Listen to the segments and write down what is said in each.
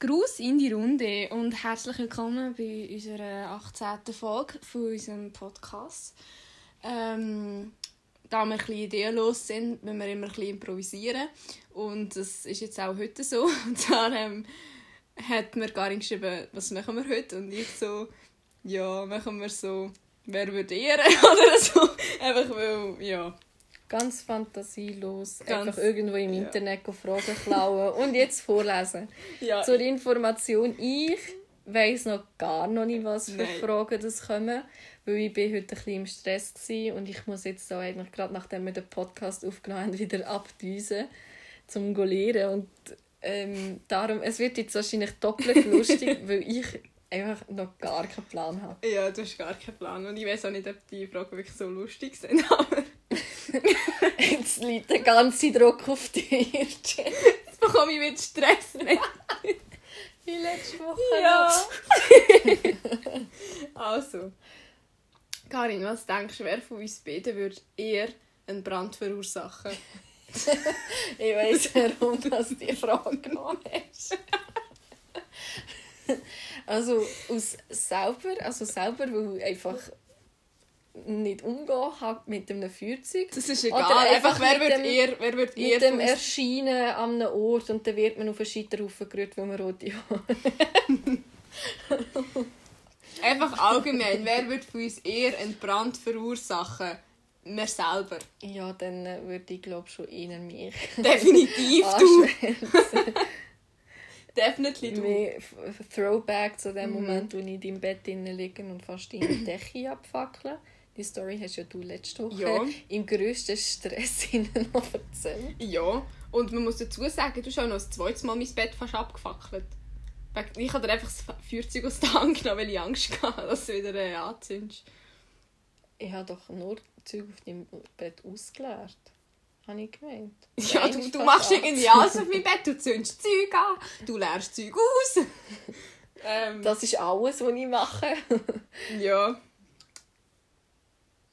Gruß in die Runde und herzlich willkommen bei unserer 18. Folge von unserem Podcast. Ähm, da wir ein bisschen ideenlos sind, müssen wir immer ein improvisieren. Und das ist jetzt auch heute so. Und zwar ähm, hat mir Karin geschrieben, was machen wir heute? Und ich so, ja, machen wir so, wer würde ehren? Oder so. Einfach weil, ja. Ganz fantasielos. Ganz- einfach irgendwo im ja. Internet Fragen klauen und jetzt vorlesen. ja. Zur Information, ich weiss noch gar noch nicht, was für Nein. Fragen das kommen, weil ich bin heute ein bisschen im Stress war und ich muss jetzt auch eigentlich gerade nachdem wir den Podcast aufgenommen haben, wieder abdüsen, zum zu lernen. und ähm, darum, es wird jetzt wahrscheinlich doppelt lustig, weil ich einfach noch gar keinen Plan habe. Ja, du hast gar keinen Plan. Und ich weiß auch nicht, ob die Fragen wirklich so lustig sind. Aber Jetzt liegt der ganze Druck auf dir. jetzt bekomme ich wieder Stress. Wie letzte Woche Ja. also. Karin, was denkst du, wer von uns beiden würde eher einen Brand verursachen? Ich weiss, warum du die Frage genommen hast. Also aus selber, also selber, weil einfach nicht umgehen habe mit einem Feuerzeug. Das ist Oder egal. Einfach, wer würde dem- eher, wer eher Mit dem von uns... Erscheinen an einem Ort und dann wird man auf einen Scheiterhaufen gerührt, weil man rote Haare Einfach allgemein, wer würde von uns eher einen Brand verursachen? Wir selber. Ja, dann äh, würde ich glaube schon eher mich Definitiv du. anschwärzen. Definitiv du. Mehr Throwback zu dem Mhm. Moment, wo ich in deinem Bett liege und fast deine Decke abfackeln. Die Story hast ja du letzte Woche Ja. im grössten Stress noch erzählt. Ja, und man muss dazu sagen, du hast auch noch ein zweites Mal mein Bett fast abgefackelt. Ich habe dir einfach das Feuerzeug aus der Hand genommen, weil ich Angst hatte, dass du wieder äh, anzündest. Ich habe doch nur Zeug auf deinem Bett ausgeleert. Habe ich gemeint. Ja, Nein, du, du machst irgendwie alles auf mein Bett, du zündest Zeug an, du leerst Zeug aus. ähm, Das ist alles, was ich mache. ja.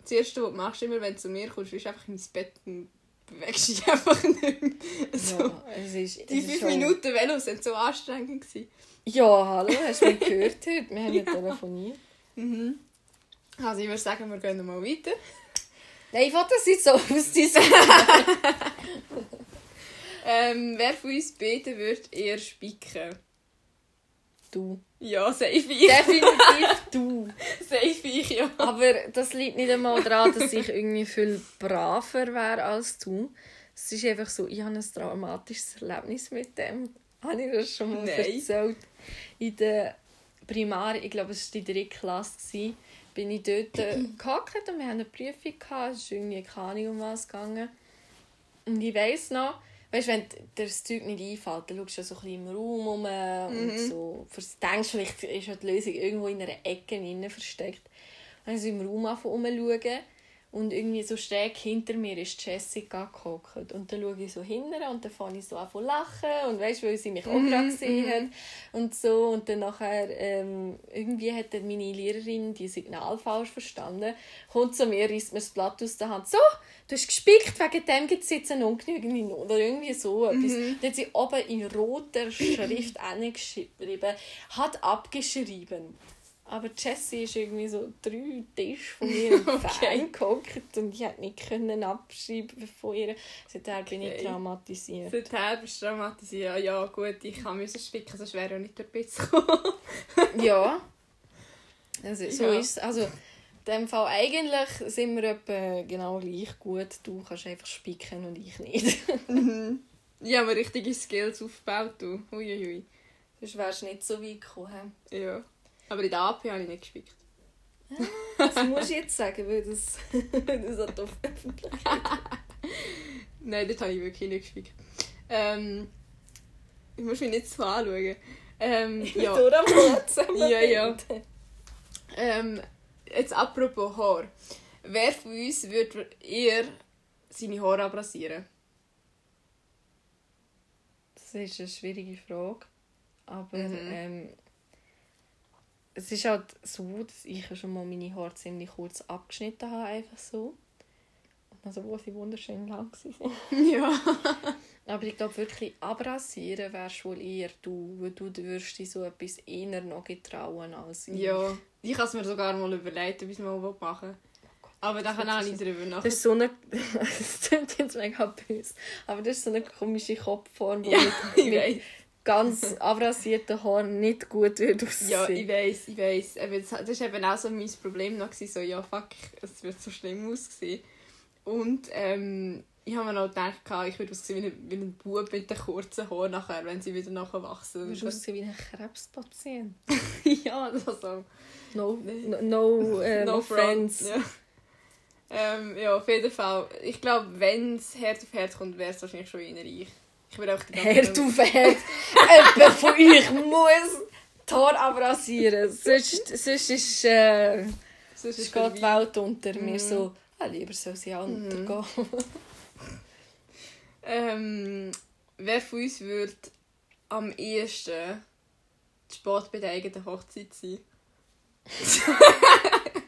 Das Erste, was du machst, immer wenn du zu mir kommst, ist einfach in mein Bett und bewegst dich einfach nicht mehr. So. Ja, es ist, Die es ist fünf schon- Minuten Velo sind so anstrengend. Gewesen. Ja, hallo, hast du mich gehört heute? Wir haben ja telefoniert. Mhm. Also ich würde sagen, wir gehen mal weiter. Nein, ich wollte das nicht so ausziehen. Ähm, wer von uns beiden würde eher spicken? Du. Ja, safe. Definitiv du. Safe ich, ja. Aber das liegt nicht einmal daran, dass ich irgendwie viel braver wäre als du. Es ist einfach so, ich habe ein traumatisches Erlebnis mit dem. Habe ich das schon mal Nein. erzählt? In der Primar, ich glaube, es war die dritte Klasse, bin ich dort äh, gehockt und wir hatten eine Prüfung. Gehabt. Es ist irgendwie keine Ahnung, um was gegangen. Und ich weiss noch, weißt, wenn dir das Zeug nicht einfällt, dann schaust du so ein bisschen im Raum rum und so. Denkst vielleicht ist ja die Lösung irgendwo in einer Ecke versteckt. Dann so im Raum angefangen rumzuschauen. Und irgendwie so schräg hinter mir ist Jessica gehockt. Und dann schaue ich so hinten und dann fange ich so an zu lachen. Und weißt du, weil sie mich auch gerade gesehen hat. Und so. Und dann nachher, ähm, irgendwie hat dann meine Lehrerin die Signal falsch verstanden. Kommt zu mir, reißt mir das Blatt aus der Hand. So, du hast gespickt, wegen dem gibt es jetzt eine ungenügende Note. Oder irgendwie so etwas. Dann hat sie oben in roter Schrift geschrieben, hat abgeschrieben. Aber Jessie ist irgendwie so drei Tische von mir Okay. gehockt und ich konnte nicht können abschreiben von ihr. Seither bin ich traumatisiert. Seither bist du traumatisiert. Ja, ja gut, ich kann müssen spicken, sonst wäre ja nicht der Bitz gekommen. Ja. Also, so Ja. ist es. Also, in dem Fall eigentlich sind wir etwa genau gleich gut. Du kannst einfach spicken und ich nicht. Ich habe mir richtige Skills aufgebaut, du. Uiuiui. Sonst wärst du nicht so weit gekommen. Ja. Aber in der AP habe ich nicht gespickt. Das musst du jetzt sagen, weil das, das hat auf Öffentlichkeit. Nein, dort habe ich wirklich nicht gespickt. Ähm, ich muss mich nicht so anschauen. Ähm, ja. Durch am Herzen. Ja, ja. Ähm, jetzt apropos Haar. Wer von uns würde eher seine Haare abrasieren? Das ist eine schwierige Frage. Aber Mhm. ähm, es ist halt so, dass ich schon mal meine Haare ziemlich kurz abgeschnitten habe, einfach so. Also wo sie wunderschön lang waren. ja. Aber ich glaube wirklich, abrasieren wärst wohl eher du, weil du würdest dich so etwas eher noch getrauen als ich. Ja, ich kann es mir sogar mal überlegt, ob ich es mal machen will. Aber da kann auch nicht drüber Das ist so eine... das klingt jetzt mega böse. Aber das ist so eine komische Kopfform, die Ja, mit weiß. Ganz abrasierten Haaren nicht gut wird aussehen. Ja, ich weiß, ich weiß. Das war eben auch so mein Problem noch. So, ja, fuck, es wird so schlimm aussehen. Und ähm, ich habe mir noch gedacht, ich würde aussehen wie ein, wie ein Bub mit den kurzen Haaren nachher, wenn sie wieder nachher wachsen. Du würdest aussehen wie ein Krebspatient. ja, das war so. No, no, no, äh, no, friends. Ja. Ähm, ja, auf jeden Fall. Ich glaube, wenn es Herd auf Herd kommt, wäre es wahrscheinlich schon eher ich. Ich würde auch ganze Herd auf Herd. Jemand von euch muss die Haare abrasieren. Sonst, sonst ist, äh, Sonst ist geht die. Welt unter. Mhm. Mir so, ah, lieber soll sie untergehen. Ähm, wer von uns würde am ehesten spät bei der eigenen Hochzeit sein?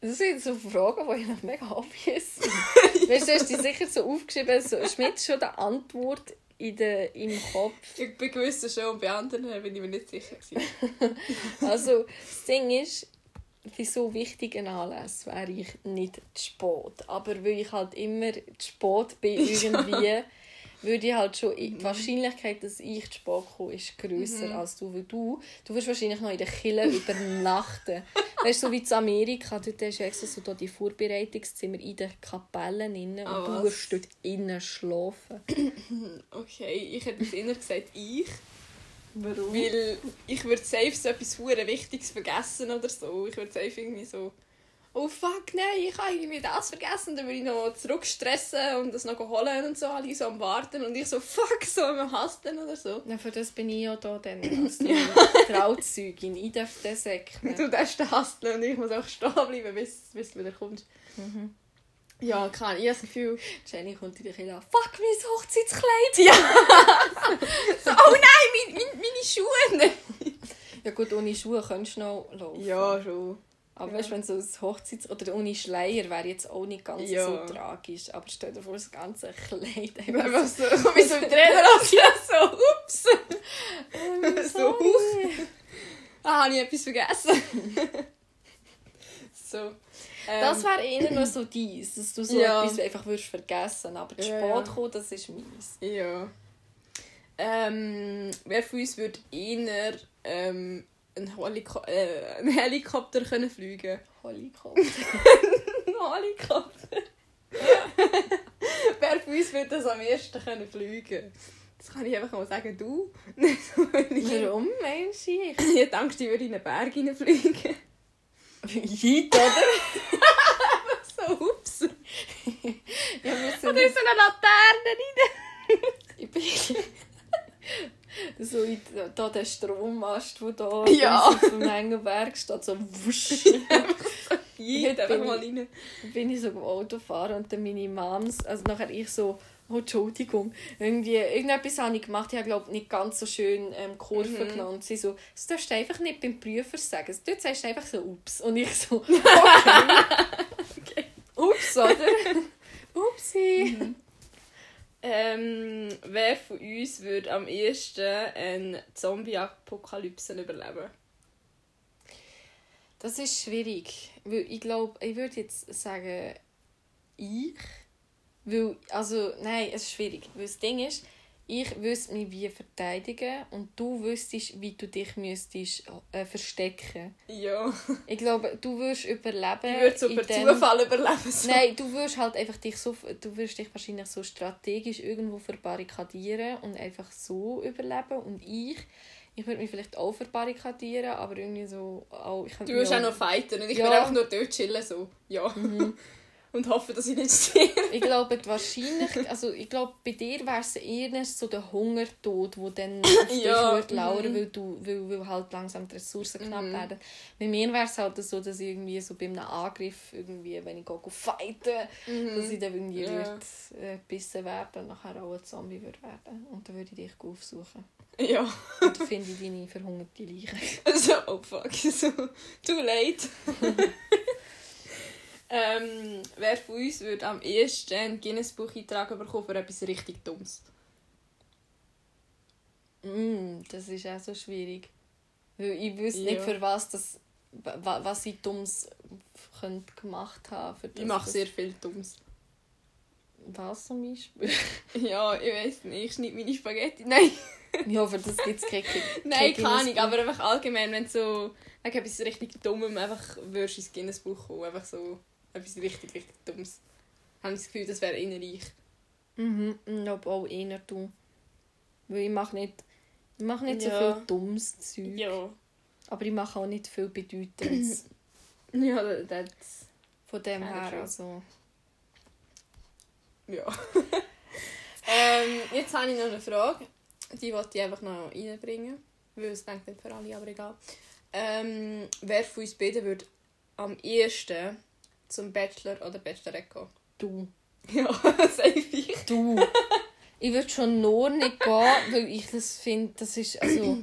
Das sind so Fragen, die ich noch mega obvious sind. weißt du, hast die sicher so aufgeschrieben, so, jetzt schon die Antwort in der, im Kopf? Ich bin gewiss schon, und bei anderen bin ich mir nicht sicher. Also, das Ding ist, für so wichtigen Anlässe wäre ich nicht zu spät. Aber weil ich halt immer zu spät bin, irgendwie, würde ich halt schon... Die Wahrscheinlichkeit, dass ich zu spät komme, ist grösser als du. Weil du, du wirst wahrscheinlich noch in der Kille übernachten. weißt du, so wie in Amerika, dort hast du extra so da die Vorbereitungszimmer in den Kapellen drin und Ah, du was? wirst dort innen schlafen. Okay, ich hätte jetzt eher gesagt ich. Warum? Weil ich würde safe so etwas hure Wichtiges vergessen oder so. Ich würde safe irgendwie so... Oh fuck, nein, ich habe irgendwie das vergessen. Dann würde ich noch zurückstressen und das noch holen und so. Alle so am Warten. Und ich so, fuck, so am Hasten oder so. Ja, für das bin ich ja da dann als die Trauzeugin. Ich darf das säckeln. Du darfst den hasteln und ich muss auch stehen bleiben, bis, bis du wieder kommst. Mhm. Ja, kann ich habe das Gefühl... Jenny kommt in der Kille an. Fuck, mein Hochzeitskleid! Ja! so, oh nein, mein, mein, meine Schuhe! Ja gut, ohne Schuhe könntest du noch laufen. Ja, schon. Aber ja. weißt du, wenn so ein Hochzeits- oder ohne Schleier wäre jetzt auch nicht ganz Ja. so tragisch. Aber stell dir vor, das ganze Kleid Einfach so, wie so im Trainer so, ups! so, Sorry. Ah, habe ich etwas vergessen? so. Ähm, Das wäre eher noch so dies, dass du so Ja. etwas einfach würdest vergessen. Aber zu Ja, spät kommen, das ist meins. Ja. Ähm, wer von uns würde eher ähm, einen, Heliko äh, einen Helikopter können fliegen Helikopter. Helikopter? wer von uns würde das am ersten können fliegen Das kann ich einfach mal sagen, du. Ich- Warum meinst du ich? Ich denke, die würde in einen Berg hineinfliegen. Weit, oder? So, ups. Ja, wir sind Oder in so eine Laterne rein. Ich bin so in da der Strommast, der da Ja. auf dem Engenberg steht, so wusch. Jeder bin einfach mal rein. bin ich so im Auto fahren und dann meine Moms, also nachher ich so, oh Entschuldigung, irgendwie, irgendetwas habe ich gemacht, ich habe glaube nicht ganz so schön ähm, Kurven Mhm. genommen und sie so, das darfst du einfach nicht beim Prüfer sagen, dort sagst du einfach so, ups. Und ich so, okay, ups, oder? Upsi. Ähm, wer von uns würde am ehesten eine Zombie-Apokalypse überleben? Das ist schwierig, weil ich glaube, ich würde jetzt sagen, ich, weil, also, nein, es ist schwierig, weil das Ding ist, ich wüsste mich wie verteidigen und du wüsstest, wie du dich müsstest äh, verstecken. Ja. Ich glaube, du würdest überleben. Ich würde so per dem- Zufall überleben. So. Nein, du würdest halt einfach dich so, du würdest dich wahrscheinlich so strategisch irgendwo verbarrikadieren und einfach so überleben und ich, ich würde mich vielleicht auch verbarrikadieren, aber irgendwie so auch, ich Du würdest mich auch noch fighten und ich Ja. würde einfach nur dort chillen. So. Ja. Und hoffe, dass ich nicht stehe. Ich glaube, die wahrscheinlich, also ich glaube, bei dir wäre es eher so der Hungertod, der dann auf dich Ja, würde lauern, mhm. weil, du, weil, weil halt langsam die Ressourcen knapp Mhm. werden. Bei mir wäre es halt so, dass ich irgendwie so bei einem Angriff, irgendwie, wenn ich gehe, gehe fighten, dass ich dann irgendwie Ja. würde, äh, gebissen werden und nachher auch ein Zombie würde werden. Und dann würde ich dich aufsuchen. Ja. Und dann finde ich deine verhungerte Leiche. So, oh fuck. So, too late. Ähm, wer von uns würde am ehesten ein Guinness-Buch eintragen bekommen für etwas richtig Dummes? Mm, das ist auch so schwierig. Weil ich wüsste Ja. nicht, für was das wa- was ich dummes könnte gemacht haben. Das, Ich mache sehr viel Dummes. Was zum Beispiel? Ja, ich weiß nicht. Ich schneide meine Spaghetti. Nein, ja, für das gibt es keine nein, kein keine Ahnung. Aber einfach allgemein, wenn du so wegen etwas richtig Dummem einfach würdest ins Guinness-Buch kommen. Einfach so etwas richtig, richtig Dummes. Habe das Gefühl, das wäre eher ich. Mhm, ich glaube auch eher du. Weil ich mache nicht, ich mache nicht Ja. so viel dummes Zeug. Ja. Aber ich mache auch nicht viel Bedeutendes. Ja, das... Von dem her, also... ja. ähm, jetzt habe ich noch eine Frage. Die wollte ich einfach noch reinbringen. Weil es denkt nicht für alle, aber egal. Ähm, wer von uns beiden würde am ehesten zum Bachelor oder Bachelorette gehen? Du. Ja, safe ich. Du. ich würde schon nur nicht gehen, weil ich das finde, das ist also...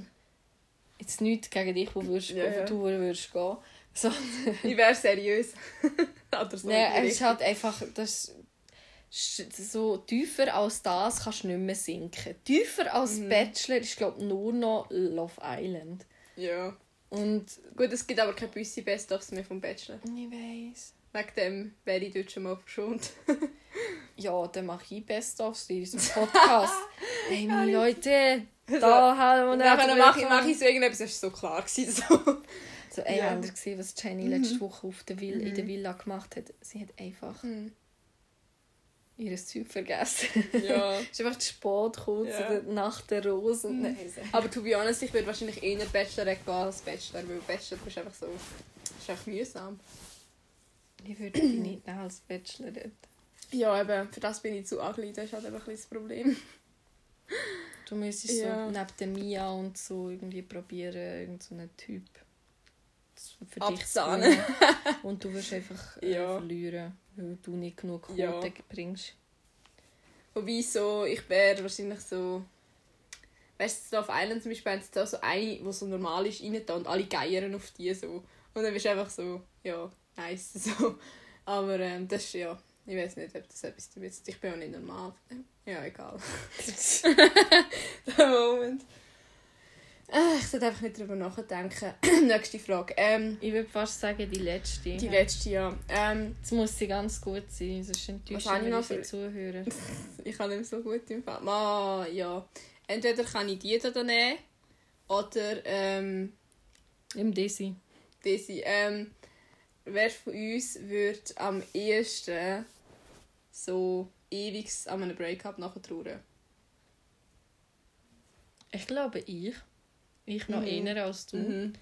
Jetzt nichts gegen dich, wo, würdest, Ja, ja. du würdest gehen. So, Ich wäre seriös. oder so. Nein, es ist halt einfach, das so tiefer als das kannst du nicht mehr sinken. Tiefer als Mhm. Bachelor ist glaube nur noch Love Island. Ja. Und Gut, es gibt aber keine Büsse Best-ofs mehr vom Bachelor. ich weiß. Wegen dem wäre ich dort schon mal verschont. Ja, dann mache ich Best ofs in unserem Podcast. hey, meine Leute, da haben wir nicht dann mache ich, mache ich so irgendetwas, das war so klar. Gewesen, so. So, ey, Ja. habt gesehen, was Jenny letzte Woche auf der Villa, in der Villa gemacht hat? Sie hat einfach Hm. ihr Zeug vergessen. Ja. ist einfach zu spät gekommen Ja. zu der Nacht der Rosen. Mhm. Nein. Aber to be honest, ich würde wahrscheinlich eher Bachelorette gehen als Bachelor, weil Bachelor ist einfach so... ist einfach mühsam. Ich würde die nicht nehmen als Bachelorette. Ja, eben, für das bin ich zu ugly, das ist halt einfach ein bisschen das Problem. Du müsstest Ja. so neben der Mia und so irgendwie probieren, irgendeinen so einen Typ zu- für dich zu Abzahnen. Und du wirst einfach äh, Ja. verlieren, weil du nicht genug Quote Ja. bringst. Wobei so, ich wäre wahrscheinlich so... Weißt du, auf Island zum Beispiel haben sie da so eine, die so normal ist, rein und alle geiern auf die so. Und dann bist du einfach so, ja, nice, so. Aber ähm, das ist ja... Ich weiß nicht, ob das etwas damit ist. Ich bin auch nicht normal. Ja, egal. Der Moment. Äh, Ich sollte einfach nicht darüber nachdenken. Nächste Frage. Ähm, Ich würde fast sagen, die letzte. die letzte, ja. Ähm, Jetzt muss sie ganz gut sein, sonst ich wir noch unsere Zuhörer. ich kann nicht so gut im Fall. Ma, ja. Entweder kann ich die da nehmen oder ähm, Im Desi. diese. Ähm, wer von uns würde am ehesten so ewig an einem Breakup nachher trauern? Ich glaube, ich. Ich noch Mhm. eher als du. Mhm.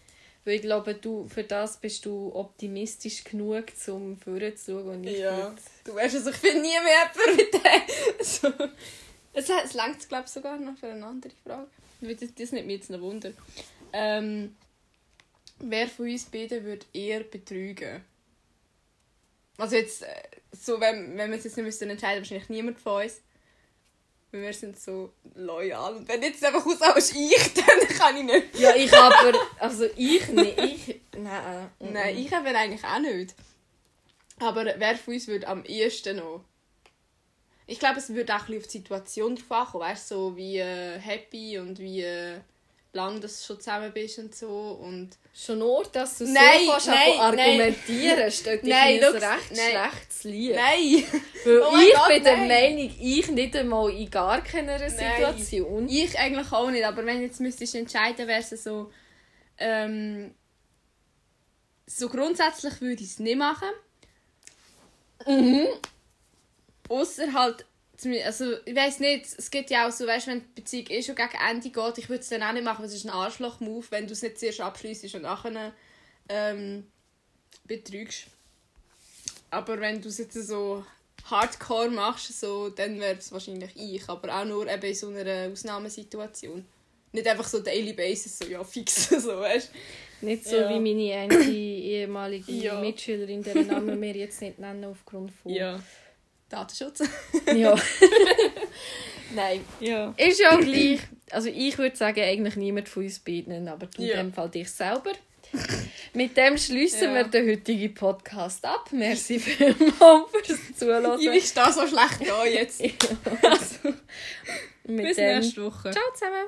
Weil ich glaube, du, für das bist du optimistisch genug, um vorzuschauen. Und ich Ja. würd- Du weißt also, ich finde nie mehr jemanden mit dem. So. Es, es langt, glaube ich, sogar noch für eine andere Frage. Das, das nimmt mich jetzt noch Wunder. Ähm, wer von uns beiden würde eher betrügen? Also jetzt, äh, so, wenn, wenn wir es jetzt nicht müssten entscheiden, wahrscheinlich niemand von uns. Weil wir sind so loyal. Und wenn jetzt einfach aus als ich, dann kann ich nicht. Ja, ich aber. Also ich nicht. Ich. Nein. mm, Nein, ich eben eigentlich auch nicht. Aber wer von uns würde am ehesten noch? Ich glaube, es würde auch ein bisschen auf die Situation drauf ankommen. Weißt du, so wie äh, happy und wie äh, lang du schon zusammen bist und so. Und Schon nur, dass du Nein, so fast nein, argumentieren, steht dich Nein, in ein recht nein. schlechtes Lied. Nein! Weil Oh ich Gott, bin der nein. Meinung, ich nicht einmal in gar keiner Situation. Ich eigentlich auch nicht, aber wenn du jetzt müsstest entscheiden, wäre es so. Ähm, so grundsätzlich würde ich es nicht machen. Mhm. Außer halt, also ich weiß nicht, es gibt ja auch so, weißt, wenn die Beziehung eh schon gegen Ende geht, ich würde es dann auch nicht machen, weil es ist ein Arschloch-Move, wenn du es nicht zuerst abschließt und nachher ähm, betrügst. Aber wenn du es jetzt so hardcore machst, so, dann wäre es wahrscheinlich ich, aber auch nur eben in so einer Ausnahmesituation. Nicht einfach so daily basis, so ja fix, so weißt Nicht so Ja. wie meine eine ehemalige Ja. Mitschülerin, deren Namen wir jetzt nicht nennen aufgrund von. Datenschutz. ja. Nein. ja. Ist ja gleich. Also ich würde sagen, eigentlich niemand von uns beiden, aber du Ja. in dem Fall dich selber. Mit dem schließen Ja. wir den heutigen Podcast ab. Merci vielmals fürs Zuhören. Ich ist da so schlecht da jetzt. Also, mit Bis nächste Woche. Ciao zusammen.